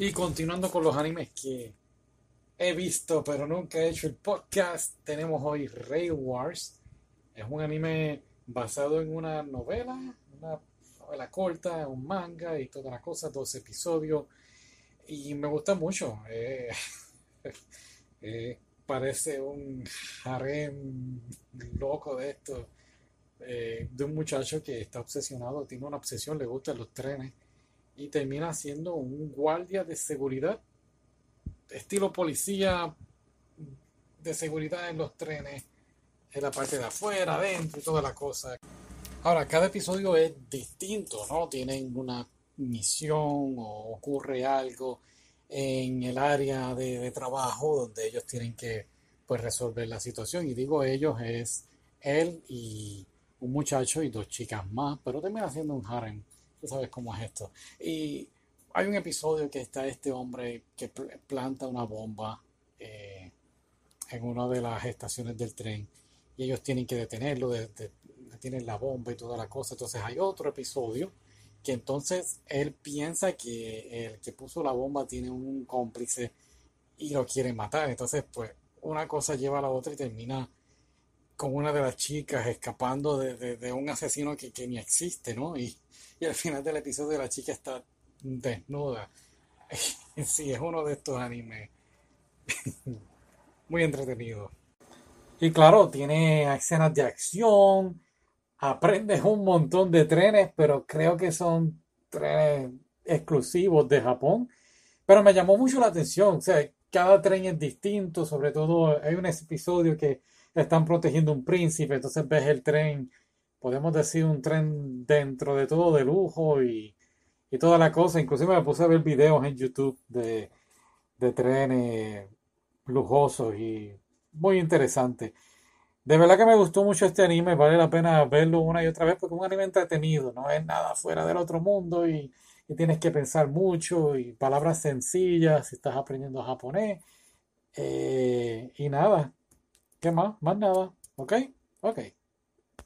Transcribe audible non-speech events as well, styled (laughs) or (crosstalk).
Y continuando con los animes que he visto pero nunca he hecho el podcast, tenemos hoy Rail Wars. Es un anime basado en una novela, una novela corta, un manga y todas las cosas, dos episodios. Y me gusta mucho. Eh, (laughs) eh, parece un harem loco de esto. eh, de un muchacho que está obsesionado, tiene una obsesión, le gustan los trenes y termina siendo un guardia de seguridad, estilo policía de seguridad en los trenes, en la parte de afuera, adentro y toda la cosa. Ahora, cada episodio es distinto, ¿no? Tienen una misión o ocurre algo en el área de, de trabajo donde ellos tienen que pues resolver la situación. Y digo ellos es él y un muchacho y dos chicas más, pero termina siendo un harem. Tú sabes cómo es esto. Y hay un episodio que está este hombre que pl- planta una bomba eh, en una de las estaciones del tren y ellos tienen que detenerlo, de- de- detienen la bomba y toda la cosa. Entonces hay otro episodio que entonces él piensa que el que puso la bomba tiene un cómplice y lo quiere matar. Entonces, pues una cosa lleva a la otra y termina con una de las chicas escapando de, de- un asesino que, que ni existe, ¿no? Y, y al final del episodio la chica está desnuda. (laughs) Sí, es uno de estos animes (laughs) muy entretenido. Y claro, tiene escenas de acción, aprendes un montón de trenes, pero creo que son trenes exclusivos de Japón. Pero me llamó mucho la atención, o sea, cada tren es distinto, sobre todo hay un episodio que están protegiendo un príncipe, entonces ves el tren, podemos decir un tren dentro de todo de lujo y, y toda la cosa. Inclusive me puse a ver videos en YouTube de, de trenes lujosos y muy interesante. De verdad que me gustó mucho este anime, vale la pena verlo una y otra vez porque es un anime entretenido, no es nada fuera del otro mundo y, y tienes que pensar mucho y palabras sencillas si estás aprendiendo japonés. Eh, y nada, ¿qué más? Más nada, ¿ok? Ok.